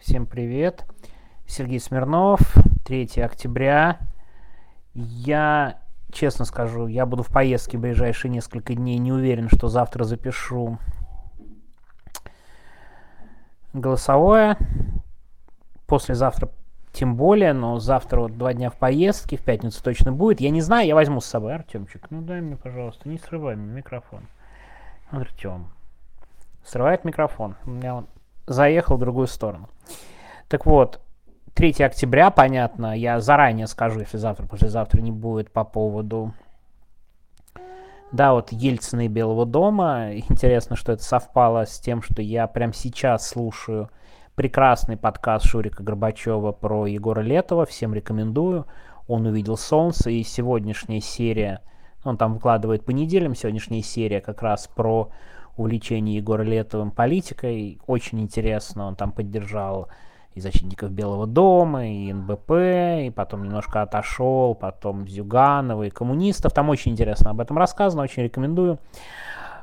Всем привет. Сергей Смирнов, 3 октября. Я, честно скажу, я буду в поездке в ближайшие несколько дней. Не уверен, что завтра запишу голосовое. Послезавтра тем более, но завтра вот два дня в поездке, в пятницу точно будет. Я не знаю, я возьму с собой, Артемчик. Ну дай мне, пожалуйста, не срывай мне микрофон. Артем. Срывает микрофон. У меня он заехал в другую сторону. Так вот, 3 октября, понятно, я заранее скажу, если завтра, послезавтра не будет по поводу да, вот Ельцина и Белого дома. Интересно, что это совпало с тем, что я прямо сейчас слушаю прекрасный подкаст Шурика Горбачева про Егора Летова. Всем рекомендую. Он увидел солнце, и сегодняшняя серия, он там выкладывает по неделям, сегодняшняя серия как раз про увлечение Егора Летовым политикой. Очень интересно, он там поддержал и защитников Белого дома, и НБП, и потом немножко отошел, потом Зюганова, и коммунистов. Там очень интересно об этом рассказано, очень рекомендую.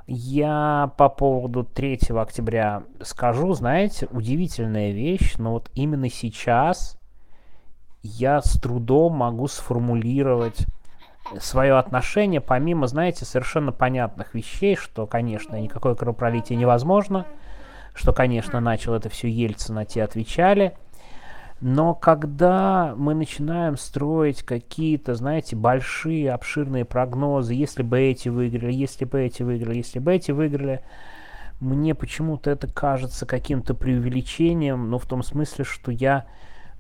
Я по поводу 3 октября скажу, знаете, удивительная вещь, но вот именно сейчас я с трудом могу сформулировать свое отношение, помимо, знаете, совершенно понятных вещей, что, конечно, никакое кровопролитие невозможно, что, конечно, начал это все Ельцин, а те отвечали. Но когда мы начинаем строить какие-то, знаете, большие, обширные прогнозы, если бы эти выиграли, если бы эти выиграли, если бы эти выиграли, мне почему-то это кажется каким-то преувеличением, но в том смысле, что я...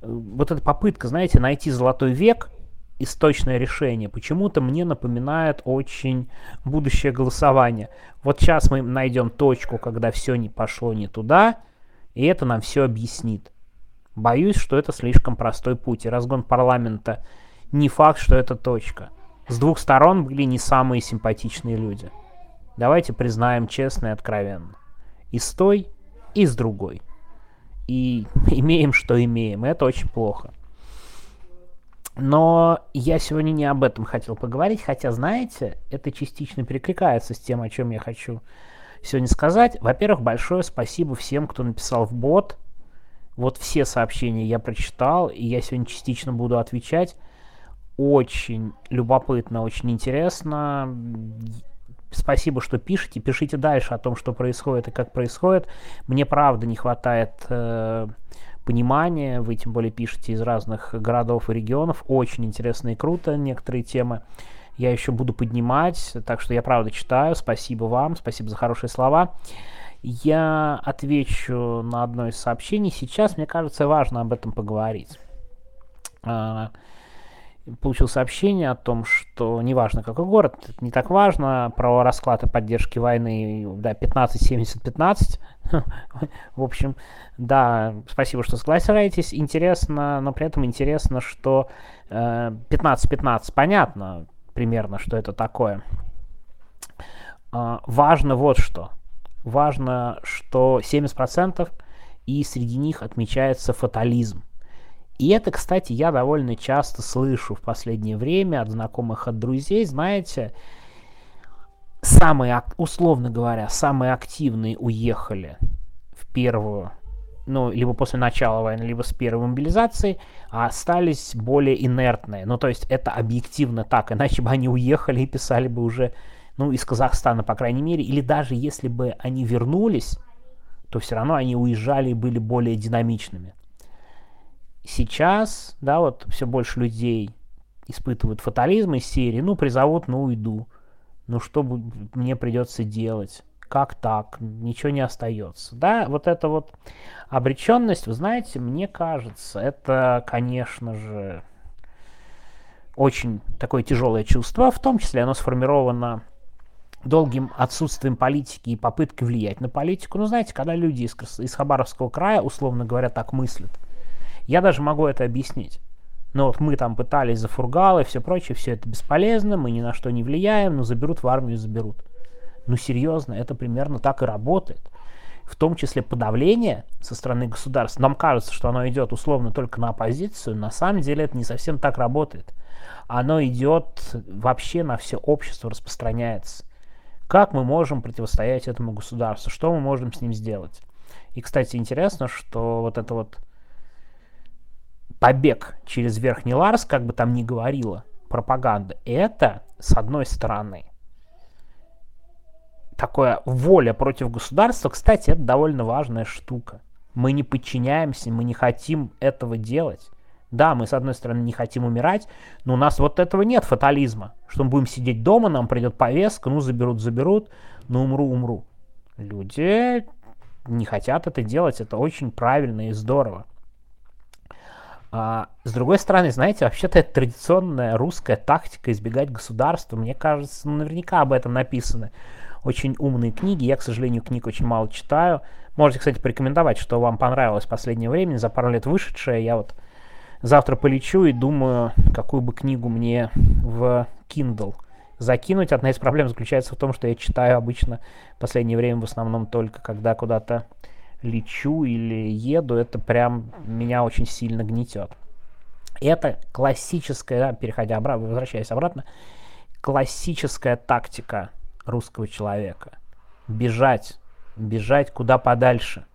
Э, вот эта попытка, знаете, найти золотой век – источное решение почему-то мне напоминает очень будущее голосование. Вот сейчас мы найдем точку, когда все не пошло не туда, и это нам все объяснит. Боюсь, что это слишком простой путь, и разгон парламента не факт, что это точка. С двух сторон были не самые симпатичные люди. Давайте признаем честно и откровенно. И с той, и с другой. И имеем, что имеем. Это очень плохо. Но я сегодня не об этом хотел поговорить, хотя, знаете, это частично перекликается с тем, о чем я хочу сегодня сказать. Во-первых, большое спасибо всем, кто написал в бот. Вот все сообщения я прочитал, и я сегодня частично буду отвечать. Очень любопытно, очень интересно. Спасибо, что пишете. Пишите дальше о том, что происходит и как происходит. Мне правда не хватает э, понимание, вы тем более пишете из разных городов и регионов, очень интересно и круто некоторые темы. Я еще буду поднимать, так что я правда читаю, спасибо вам, спасибо за хорошие слова. Я отвечу на одно из сообщений. Сейчас, мне кажется, важно об этом поговорить. А, получил сообщение о том, что неважно какой город, не так важно, про расклад и поддержки войны, да, 15-70-15. В общем, да, спасибо, что согласились. Интересно, но при этом интересно, что 15-15, э, понятно примерно, что это такое. Э, важно вот что. Важно, что 70% и среди них отмечается фатализм. И это, кстати, я довольно часто слышу в последнее время от знакомых, от друзей. Знаете, самые, условно говоря, самые активные уехали в первую, ну, либо после начала войны, либо с первой мобилизации, а остались более инертные. Ну, то есть это объективно так, иначе бы они уехали и писали бы уже, ну, из Казахстана, по крайней мере, или даже если бы они вернулись, то все равно они уезжали и были более динамичными. Сейчас, да, вот все больше людей испытывают фатализм из серии, ну, призовут, ну, уйду. Ну, что мне придется делать? Как так? Ничего не остается. Да, вот эта вот обреченность, вы знаете, мне кажется, это, конечно же, очень такое тяжелое чувство, в том числе оно сформировано долгим отсутствием политики и попыткой влиять на политику. Ну, знаете, когда люди из, из Хабаровского края, условно говоря, так мыслят, я даже могу это объяснить. Но вот мы там пытались за фургалы и все прочее, все это бесполезно, мы ни на что не влияем, но заберут в армию, заберут. Ну серьезно, это примерно так и работает. В том числе подавление со стороны государства. Нам кажется, что оно идет условно только на оппозицию. На самом деле это не совсем так работает. Оно идет вообще на все общество, распространяется. Как мы можем противостоять этому государству? Что мы можем с ним сделать? И, кстати, интересно, что вот это вот побег через Верхний Ларс, как бы там ни говорила пропаганда, это, с одной стороны, такое воля против государства, кстати, это довольно важная штука. Мы не подчиняемся, мы не хотим этого делать. Да, мы, с одной стороны, не хотим умирать, но у нас вот этого нет фатализма, что мы будем сидеть дома, нам придет повестка, ну, заберут, заберут, ну, умру, умру. Люди не хотят это делать, это очень правильно и здорово. А, с другой стороны, знаете, вообще-то это традиционная русская тактика избегать государства. Мне кажется, ну, наверняка об этом написаны очень умные книги. Я, к сожалению, книг очень мало читаю. Можете, кстати, порекомендовать, что вам понравилось в последнее время, за пару лет вышедшее. Я вот завтра полечу и думаю, какую бы книгу мне в Kindle закинуть. Одна из проблем заключается в том, что я читаю обычно в последнее время в основном только когда куда-то лечу или еду. Это прям меня очень сильно гнетет. Это классическая, да, переходя обратно, возвращаясь обратно, классическая тактика русского человека. Бежать, бежать куда подальше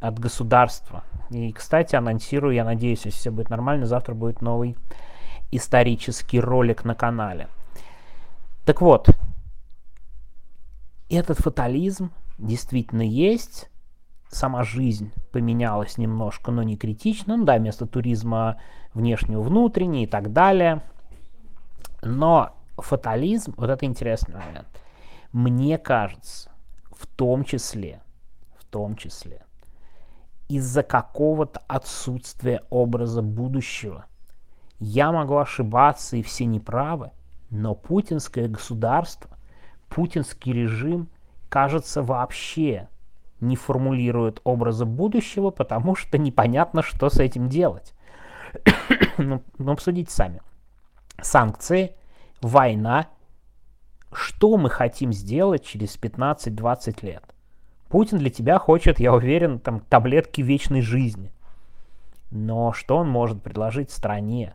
от государства. И, кстати, анонсирую, я надеюсь, если все будет нормально, завтра будет новый исторический ролик на канале. Так вот, этот фатализм действительно есть. Сама жизнь поменялась немножко, но не критично. Ну да, вместо туризма внешнего внутренний и так далее. Но фатализм, вот это интересный момент, мне кажется, в том числе, в том числе, из-за какого-то отсутствия образа будущего. Я могу ошибаться и все неправы, но путинское государство, путинский режим, кажется, вообще не формулирует образа будущего, потому что непонятно, что с этим делать. ну, ну, обсудите сами. Санкции, война. Что мы хотим сделать через 15-20 лет? Путин для тебя хочет, я уверен, там, таблетки вечной жизни. Но что он может предложить стране?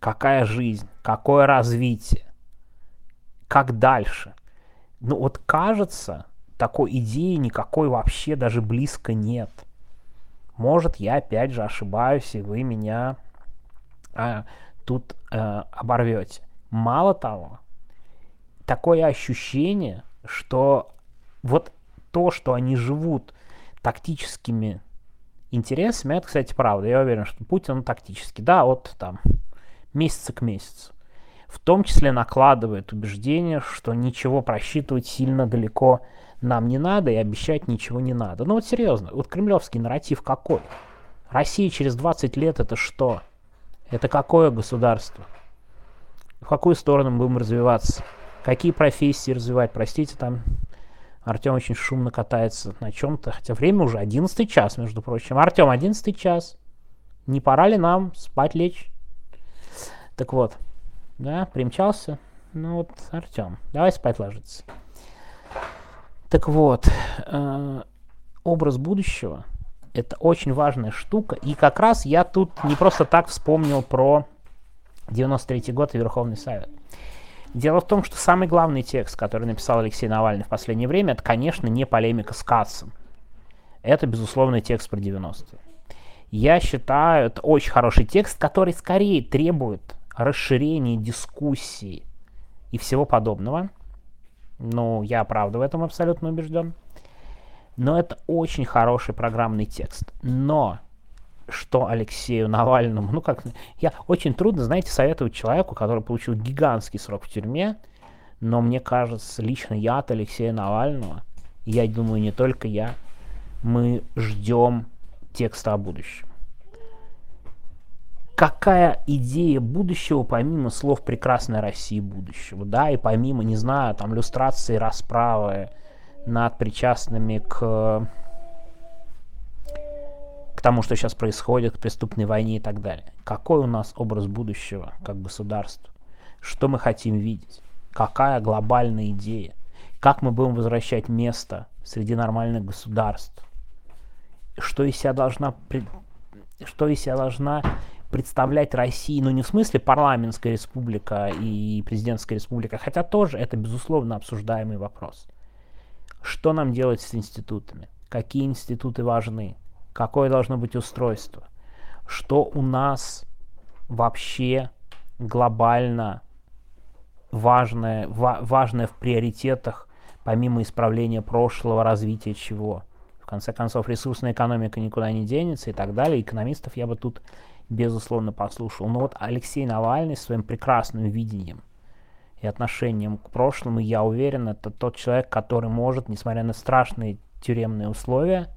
какая жизнь, какое развитие, как дальше. Ну вот кажется, такой идеи никакой вообще даже близко нет. Может, я опять же ошибаюсь, и вы меня а, тут а, оборвете. Мало того, такое ощущение, что вот то, что они живут тактическими интересами, это, кстати, правда. Я уверен, что Путин он тактический. Да, вот там месяца к месяцу. В том числе накладывает убеждение, что ничего просчитывать сильно далеко нам не надо и обещать ничего не надо. Ну вот серьезно, вот кремлевский нарратив какой? Россия через 20 лет это что? Это какое государство? В какую сторону мы будем развиваться? Какие профессии развивать? Простите, там Артем очень шумно катается на чем-то, хотя время уже 11 час, между прочим. Артем, 11 час. Не пора ли нам спать лечь? Так вот, да, примчался. Ну вот, Артем, давай спать ложиться. Так вот, э, образ будущего – это очень важная штука. И как раз я тут не просто так вспомнил про 93 год и Верховный Совет. Дело в том, что самый главный текст, который написал Алексей Навальный в последнее время, это, конечно, не полемика с Кацем. Это, безусловно, текст про 90-е. Я считаю, это очень хороший текст, который скорее требует расширении дискуссии и всего подобного. Ну, я правда в этом абсолютно убежден. Но это очень хороший программный текст. Но что Алексею Навальному, ну как, я очень трудно, знаете, советовать человеку, который получил гигантский срок в тюрьме, но мне кажется, лично я от Алексея Навального, я думаю, не только я, мы ждем текста о будущем какая идея будущего, помимо слов «прекрасной России будущего», да, и помимо, не знаю, там, иллюстрации, расправы над причастными к, к тому, что сейчас происходит, к преступной войне и так далее. Какой у нас образ будущего как государства? Что мы хотим видеть? Какая глобальная идея? Как мы будем возвращать место среди нормальных государств? Что из себя должна, что из себя должна представлять России, ну не в смысле парламентская республика и президентская республика, хотя тоже это безусловно обсуждаемый вопрос. Что нам делать с институтами? Какие институты важны? Какое должно быть устройство? что у нас вообще глобально важное, ва важное в приоритетах, помимо исправления прошлого, развития чего. В конце концов, ресурсная экономика никуда не денется и так далее. Экономистов я бы тут, безусловно, послушал. Но вот Алексей Навальный своим прекрасным видением и отношением к прошлому, я уверен, это тот человек, который может, несмотря на страшные тюремные условия,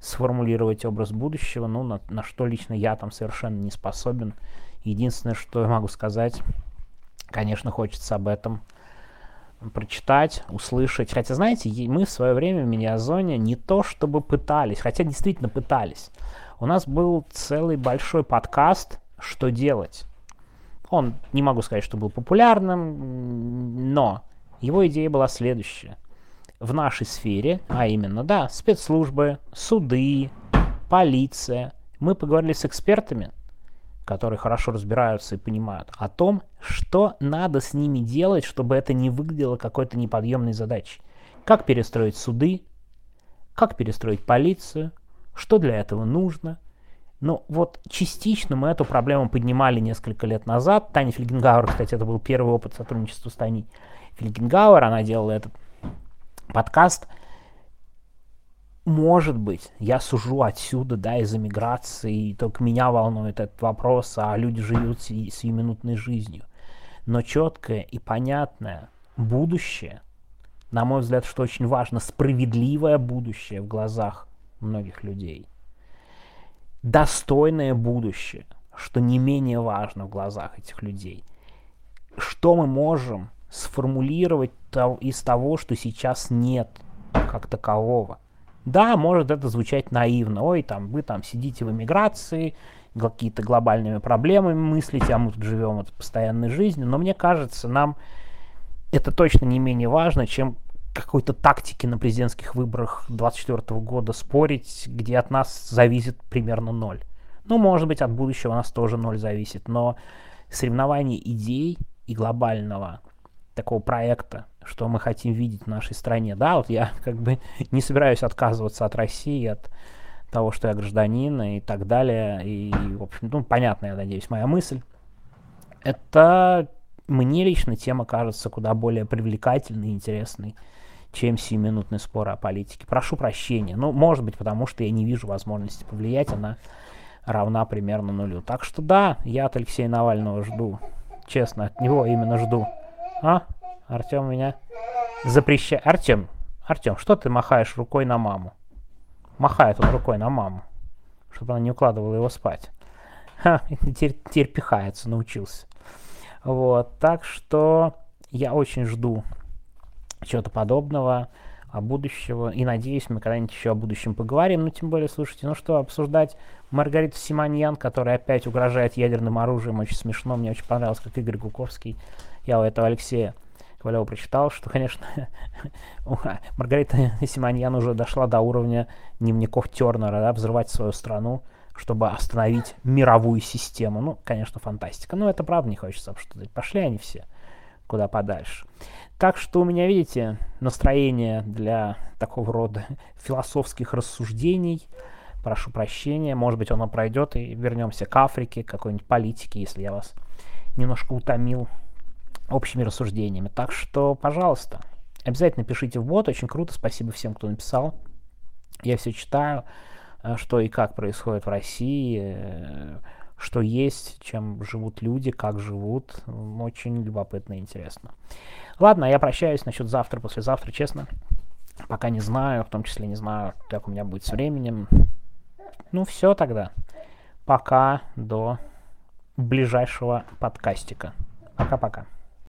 сформулировать образ будущего, ну, на, на что лично я там совершенно не способен. Единственное, что я могу сказать, конечно, хочется об этом прочитать, услышать. Хотя, знаете, мы в свое время в Медиазоне не то чтобы пытались, хотя действительно пытались. У нас был целый большой подкаст «Что делать?». Он, не могу сказать, что был популярным, но его идея была следующая – в нашей сфере, а именно, да, спецслужбы, суды, полиция. Мы поговорили с экспертами, которые хорошо разбираются и понимают о том, что надо с ними делать, чтобы это не выглядело какой-то неподъемной задачей. Как перестроить суды, как перестроить полицию, что для этого нужно. Ну вот частично мы эту проблему поднимали несколько лет назад. Таня Фельгенгауэр, кстати, это был первый опыт сотрудничества с Таней Фельгенгауэр. Она делала этот подкаст. Может быть, я сужу отсюда, да, из эмиграции, и только меня волнует этот вопрос, а люди живут сиюминутной жизнью. Но четкое и понятное будущее, на мой взгляд, что очень важно, справедливое будущее в глазах многих людей. Достойное будущее, что не менее важно в глазах этих людей. Что мы можем сформулировать из того, что сейчас нет как такового. Да, может это звучать наивно. Ой, там вы там сидите в эмиграции, какие-то глобальными проблемами мыслите, а мы тут живем вот постоянной жизнью. Но мне кажется, нам это точно не менее важно, чем какой-то тактики на президентских выборах 2024 года спорить, где от нас зависит примерно ноль. Ну, может быть, от будущего у нас тоже ноль зависит, но соревнование идей и глобального такого проекта, что мы хотим видеть в нашей стране. Да, вот я как бы не собираюсь отказываться от России, от того, что я гражданин и так далее. И, в общем, ну, понятно, я надеюсь, моя мысль. Это мне лично тема кажется куда более привлекательной и интересной, чем сиюминутный спор о политике. Прошу прощения. Ну, может быть, потому что я не вижу возможности повлиять, она равна примерно нулю. Так что да, я от Алексея Навального жду. Честно, от него именно жду а? Артем меня запрещает. Артем, Артем, что ты махаешь рукой на маму? Махает он рукой на маму, чтобы она не укладывала его спать. Ха, теперь, теперь пихается, научился. Вот, так что я очень жду чего-то подобного, о будущего, и надеюсь, мы когда-нибудь еще о будущем поговорим, ну, тем более, слушайте, ну что, обсуждать Маргариту Симоньян, которая опять угрожает ядерным оружием, очень смешно, мне очень понравилось, как Игорь Гуковский я у этого Алексея Ковалева прочитал, что, конечно, Маргарита Симоньян уже дошла до уровня дневников Тернера, да, взрывать свою страну, чтобы остановить мировую систему. Ну, конечно, фантастика. Но это правда не хочется обсуждать. Пошли они все куда подальше. Так что у меня, видите, настроение для такого рода философских рассуждений. Прошу прощения, может быть, оно пройдет, и вернемся к Африке, какой-нибудь политике, если я вас немножко утомил общими рассуждениями. Так что, пожалуйста, обязательно пишите в бот. Очень круто. Спасибо всем, кто написал. Я все читаю, э, что и как происходит в России, э, что есть, чем живут люди, как живут. Очень любопытно и интересно. Ладно, я прощаюсь насчет завтра, послезавтра, честно. Пока не знаю, в том числе не знаю, как у меня будет с временем. Ну, все тогда. Пока до ближайшего подкастика. Пока-пока.